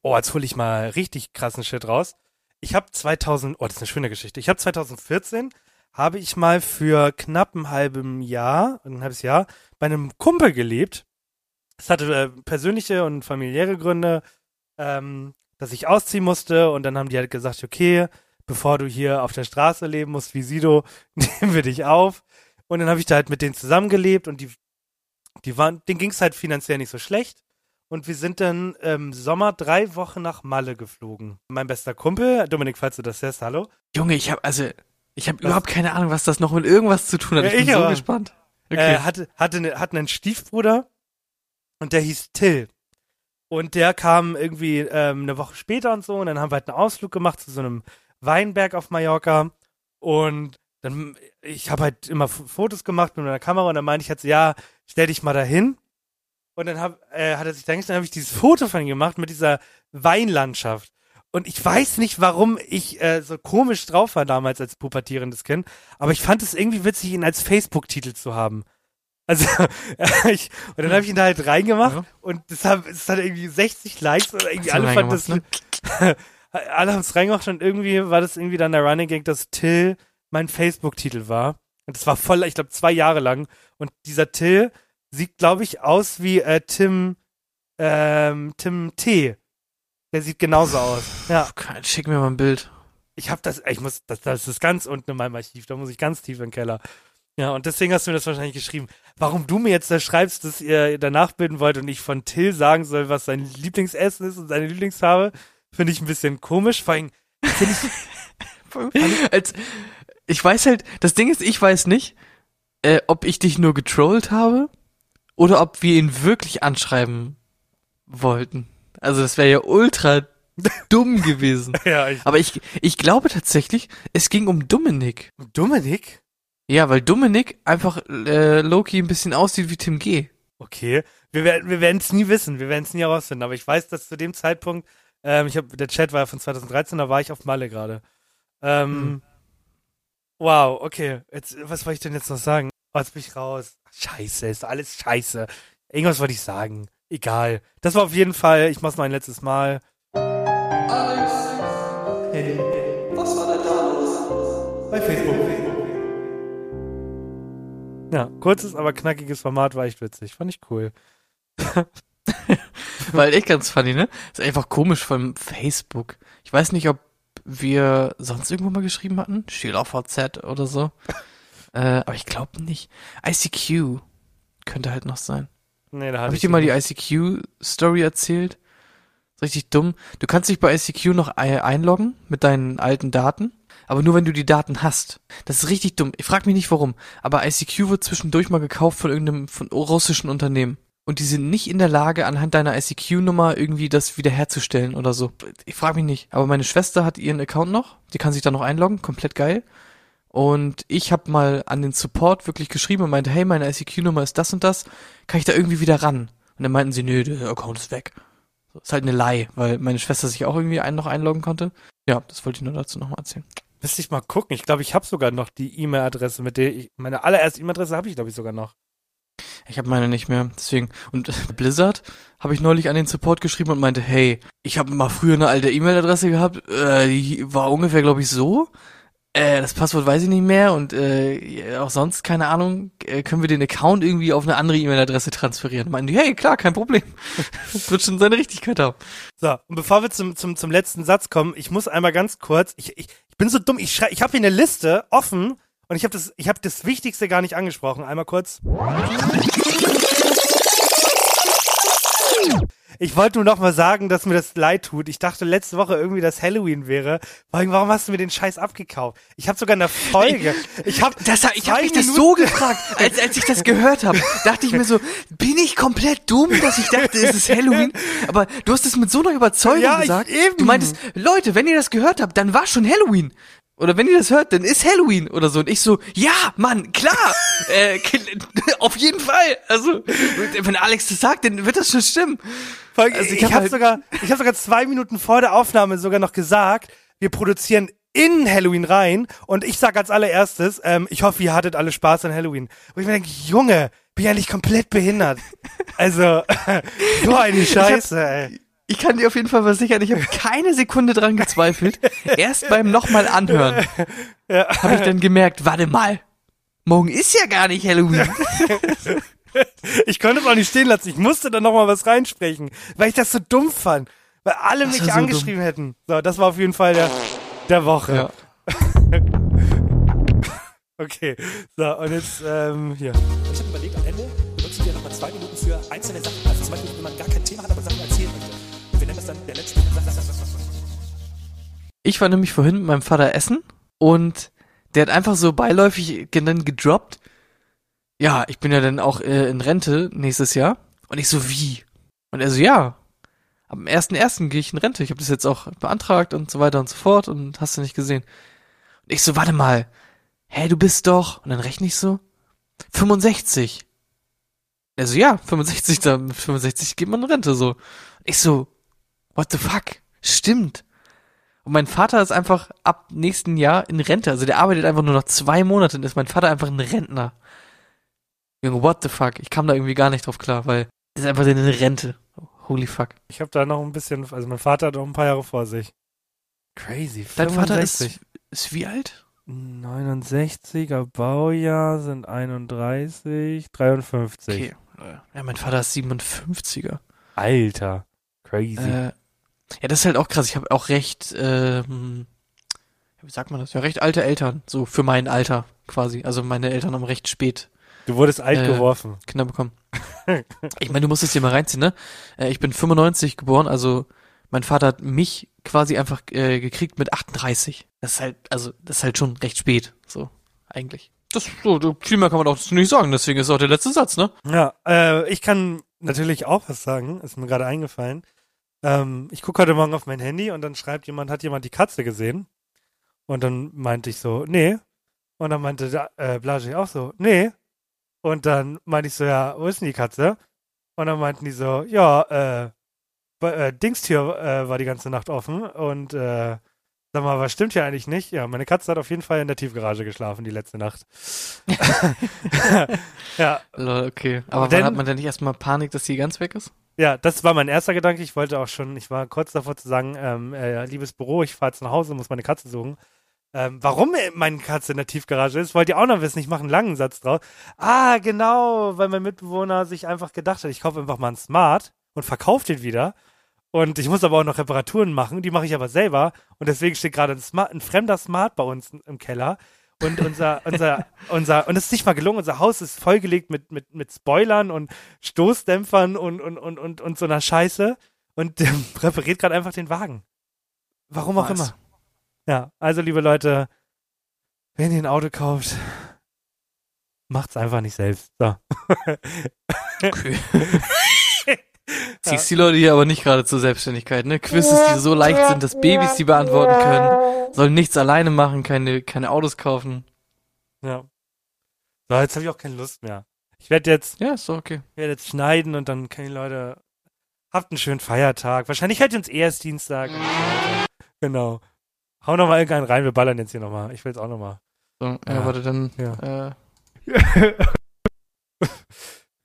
oh, jetzt hole ich mal richtig krassen Shit raus. Ich habe 2000, oh, das ist eine schöne Geschichte. Ich habe 2014, habe ich mal für knapp ein halbes Jahr, ein halbes Jahr, bei einem Kumpel gelebt. Es hatte äh, persönliche und familiäre Gründe, ähm, dass ich ausziehen musste und dann haben die halt gesagt, okay, bevor du hier auf der Straße leben musst wie Sido, nehmen wir dich auf. Und dann habe ich da halt mit denen zusammengelebt und die, die waren, denen ging es halt finanziell nicht so schlecht. Und wir sind dann im Sommer drei Wochen nach Malle geflogen. Mein bester Kumpel, Dominik, falls du das hörst, hallo. Junge, ich habe also, ich habe überhaupt keine Ahnung, was das noch mit irgendwas zu tun hat. Ja, Ich bin ich so aber. gespannt. Okay. Äh, hatte, hatte, ne, hatten einen Stiefbruder und der hieß Till. Und der kam irgendwie ähm, eine Woche später und so. Und dann haben wir halt einen Ausflug gemacht zu so einem Weinberg auf Mallorca. Und dann, ich habe halt immer Fotos gemacht mit meiner Kamera und dann meinte ich halt so, ja, stell dich mal dahin. Und dann hab, äh, hat er sich dann habe ich dieses Foto von ihm gemacht mit dieser Weinlandschaft. Und ich weiß nicht, warum ich äh, so komisch drauf war damals als pubertierendes Kind, aber ich fand es irgendwie witzig, ihn als Facebook-Titel zu haben. Also, ich, und dann habe ich ihn da halt reingemacht Ja. und das hat, es hat irgendwie 60 Likes oder irgendwie alle fanden das, reingemacht, alle haben es reingemacht und irgendwie war das irgendwie dann der Running Gag, dass Till mein Facebook-Titel war. Und das war voll, ich glaube, zwei Jahre lang. Und dieser Till sieht, glaube ich, aus wie äh, Tim, ähm, Tim T. Der sieht genauso aus. Ja, Schick mir mal ein Bild. ich habe das, ich muss, das, das ist ganz unten in meinem Archiv, da muss ich ganz tief in den Keller. Ja, und deswegen hast du mir das wahrscheinlich geschrieben. Warum du mir jetzt da schreibst, dass ihr danach bilden wollt und ich von Till sagen soll, was sein Lieblingsessen ist und seine Lieblingsfarbe, finde ich ein bisschen komisch. Vor allem ich, Als, ich weiß halt, das Ding ist, ich weiß nicht, äh, ob ich dich nur getrollt habe oder ob wir ihn wirklich anschreiben wollten. Also das wäre ja ultra dumm gewesen. ja, ich, Aber ich, ich glaube tatsächlich, es ging um Dominik. Dominik? Ja, weil Dominik einfach äh, Loki ein bisschen aussieht wie Tim G. Okay, wir werden wir werden es nie wissen, wir werden es nie herausfinden, aber ich weiß, dass zu dem Zeitpunkt, ähm, ich habe der Chat war ja von 2013, da war ich auf Malle gerade. Ähm, Hm. Wow, okay, jetzt was wollte ich denn jetzt noch sagen? Oh, jetzt bin ich raus. Scheiße, ist alles scheiße. Irgendwas wollte ich sagen. Egal. Das war auf jeden Fall, ich mach's noch ein letztes Mal. Bei Facebook. Ja, kurzes, aber knackiges Format war echt witzig. Fand ich cool. Weil echt ganz funny, ne? Ist einfach komisch von Facebook. Ich weiß nicht, ob wir sonst irgendwo mal geschrieben hatten. Steht auf VZ oder so. äh, aber ich glaube nicht. ICQ könnte halt noch sein. Nee, da Habe ich dir mal die ICQ-Story erzählt? Ist richtig dumm. Du kannst dich bei ICQ noch ei- einloggen mit deinen alten Daten, aber nur wenn du die Daten hast. Das ist richtig dumm. Ich frag mich nicht warum, aber ICQ wird zwischendurch mal gekauft von irgendeinem von russischen Unternehmen. Und die sind nicht in der Lage, anhand deiner ICQ-Nummer irgendwie das wiederherzustellen oder so. Ich frage mich nicht. Aber meine Schwester hat ihren Account noch. Die kann sich da noch einloggen. Komplett geil. Und ich habe mal an den Support wirklich geschrieben und meinte, hey, meine ICQ-Nummer ist das und das. Kann ich da irgendwie wieder ran? Und dann meinten sie, nö, der Account ist weg. Ist halt eine Lie, weil meine Schwester sich auch irgendwie einen noch einloggen konnte. Ja, das wollte ich nur dazu nochmal erzählen. Müsste ich mal gucken. Ich glaube, ich habe sogar noch die E-Mail-Adresse, mit der ich, meine allererste E-Mail-Adresse habe ich, glaube ich, sogar noch. Ich habe meine nicht mehr, deswegen. Und Blizzard habe ich neulich an den Support geschrieben und meinte, hey, ich habe mal früher eine alte E-Mail-Adresse gehabt, äh, die war ungefähr, glaube ich, so. Äh, das Passwort weiß ich nicht mehr und äh, auch sonst, keine Ahnung, äh, können wir den Account irgendwie auf eine andere E-Mail-Adresse transferieren. Meinen die, hey, klar, kein Problem. Das wird schon seine Richtigkeit haben. So, und bevor wir zum, zum, zum letzten Satz kommen, ich muss einmal ganz kurz, ich, ich, ich bin so dumm, ich ich habe hier eine Liste offen und ich habe das, ich habe das Wichtigste gar nicht angesprochen. Einmal kurz. Ich wollte nur noch mal sagen, dass mir das leid tut. Ich dachte letzte Woche irgendwie, dass Halloween wäre. Vor allem, warum hast du mir den Scheiß abgekauft? Ich habe sogar eine Folge. Ich habe Das, ich habe mich das so gefragt, als, als ich das gehört habe, dachte ich mir so, bin ich komplett dumm, dass ich dachte, es ist Halloween? Aber du hast es mit so einer Überzeugung Ja, ich- gesagt. eben. Du meintest, Leute, wenn ihr das gehört habt, dann war schon Halloween. Oder wenn ihr das hört, dann ist Halloween oder so. Und ich so, ja, Mann, klar, äh, auf jeden Fall. Also, wenn Alex das sagt, dann wird das schon stimmen. Also ich ich ich hab habe halt- sogar, ich habe sogar zwei Minuten vor der Aufnahme sogar noch gesagt, wir produzieren in Halloween rein und ich sag als allererstes, ähm, ich hoffe, ihr hattet alle Spaß an Halloween. Wo ich mir denke, Junge, bin ja nicht komplett behindert. Also, so eine Scheiße, ey. Ich kann dir auf jeden Fall versichern, ich habe keine Sekunde dran gezweifelt. Erst beim nochmal anhören habe ich dann gemerkt, warte mal, morgen ist ja gar nicht Halloween. Ich konnte es auch nicht stehen lassen. Ich musste da noch mal was reinsprechen, weil ich das so dumm fand. Weil alle Das mich so angeschrieben hätten. So, das war auf jeden Fall der, der Woche. Ja. Okay, so, und jetzt, ähm, hier. Ich habe überlegt, am Ende benutzen wir nochmal zwei Minuten für einzelne Sachen. Also zum Beispiel, wenn man gar kein Thema hat, aber Sachen erzählen möchte. Und wir nennen das dann der letzte. Ich war nämlich vorhin mit meinem Vater essen und der hat einfach so beiläufig ge- dann gedroppt. Ja, ich bin ja dann auch äh, in Rente nächstes Jahr. Und ich so, wie? Und er so, ja. am 1.1. gehe ich in Rente. Ich habe das jetzt auch beantragt und so weiter und so fort und hast du nicht gesehen. Und ich so, warte mal, hä, du bist doch, und dann rechne ich so, 65. Also ja, 65, da, mit 65 geht man in Rente, so. Ich so, what the fuck? Stimmt. Und mein Vater ist einfach ab nächsten Jahr in Rente. Also der arbeitet einfach nur noch zwei Monate und ist mein Vater einfach ein Rentner. Junge, what the fuck? Ich kam da irgendwie gar nicht drauf klar, weil das ist einfach eine Rente. Holy fuck. Ich habe da noch ein bisschen, also mein Vater hat noch ein paar Jahre vor sich. Crazy. Dein Vater ist, 65. ist wie alt? 69er Baujahr sind 31, 53. Okay. Ja, mein Vater ist 57er. Alter. Crazy. Äh, ja, das ist halt auch krass. Ich habe auch recht, ähm, wie sagt man das? Ja, recht alte Eltern, so für mein Alter quasi. Also meine Eltern haben recht spät du wurdest alt äh, geworfen. Kinder bekommen. ich meine, du musst es dir mal reinziehen, ne? Äh, ich bin 95 geboren, also mein Vater hat mich quasi einfach äh, gekriegt mit 38. Das ist halt, also das ist halt schon recht spät, so eigentlich. Das so, viel mehr kann man auch nicht sagen. Deswegen ist auch der letzte Satz, ne? Ja, äh, ich kann natürlich auch was sagen, ist mir gerade eingefallen. Ähm, ich gucke heute Morgen auf mein Handy und dann schreibt jemand, hat jemand die Katze gesehen? Und dann meinte ich so, nee. Und dann meinte äh, Blasi auch so, nee. Und dann meinte ich so, ja, wo ist denn die Katze? Und dann meinten die so, ja, äh, äh Dingstür äh, war die ganze Nacht offen und äh, sag mal, was stimmt hier eigentlich nicht? Ja, meine Katze hat auf jeden Fall in der Tiefgarage geschlafen die letzte Nacht. ja, Lol, Okay. Aber wann hat man denn nicht erstmal Panik, dass sie ganz weg ist? Ja, das war mein erster Gedanke. Ich wollte auch schon, ich war kurz davor zu sagen, ähm, äh, liebes Büro, ich fahre jetzt nach Hause, muss meine Katze suchen. Ähm, warum meine Katze in der Tiefgarage ist, wollt ihr auch noch wissen. Ich mache einen langen Satz draus. Ah, genau, weil mein Mitbewohner sich einfach gedacht hat, ich kaufe einfach mal einen Smart und verkaufe den wieder. Und ich muss aber auch noch Reparaturen machen, die mache ich aber selber. Und deswegen steht gerade ein, Smart, ein fremder Smart bei uns im Keller. Und unser, unser, unser, und es ist nicht mal gelungen, unser Haus ist vollgelegt mit, mit, mit Spoilern und Stoßdämpfern und, und, und, und, und so einer Scheiße. Und der repariert gerade einfach den Wagen. Warum auch Nice. immer. Ja, also liebe Leute, wenn ihr ein Auto kauft, macht's einfach nicht selbst. So. Okay. Ziehst die Leute hier aber nicht gerade zur Selbstständigkeit, ne? Quizzes, die so leicht sind, dass Babys die beantworten können, sollen nichts alleine machen, keine, keine Autos kaufen. Ja. So, jetzt habe ich auch keine Lust mehr. Ich werde jetzt, Ja, ist doch okay. werde jetzt schneiden und dann können die Leute. Habt einen schönen Feiertag. Wahrscheinlich hört ihr uns erst Dienstag. Genau. Hau noch mal irgendeinen rein, wir ballern jetzt hier noch mal. Ich will jetzt auch noch mal. So, ja, Ja. warte, dann, Ja. äh,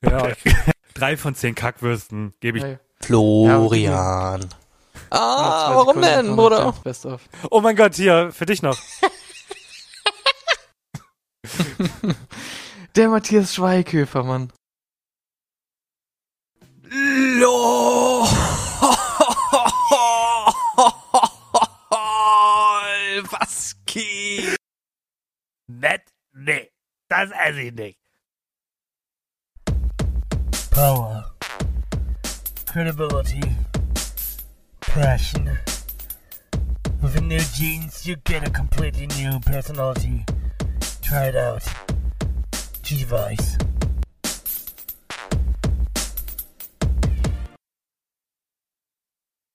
Ja, krieg drei von zehn Kackwürsten gebe ich. hey. Florian. Ah, Ah, warum denn, Bruder? Best of. Oh mein Gott, hier, für dich noch. Der Matthias Schweighöfer, Mann. LOL, Nett? Nee, esse ich nicht. Power. Credibility. Passion. With the new jeans, you get a completely new personality. Try it out. G-Vice.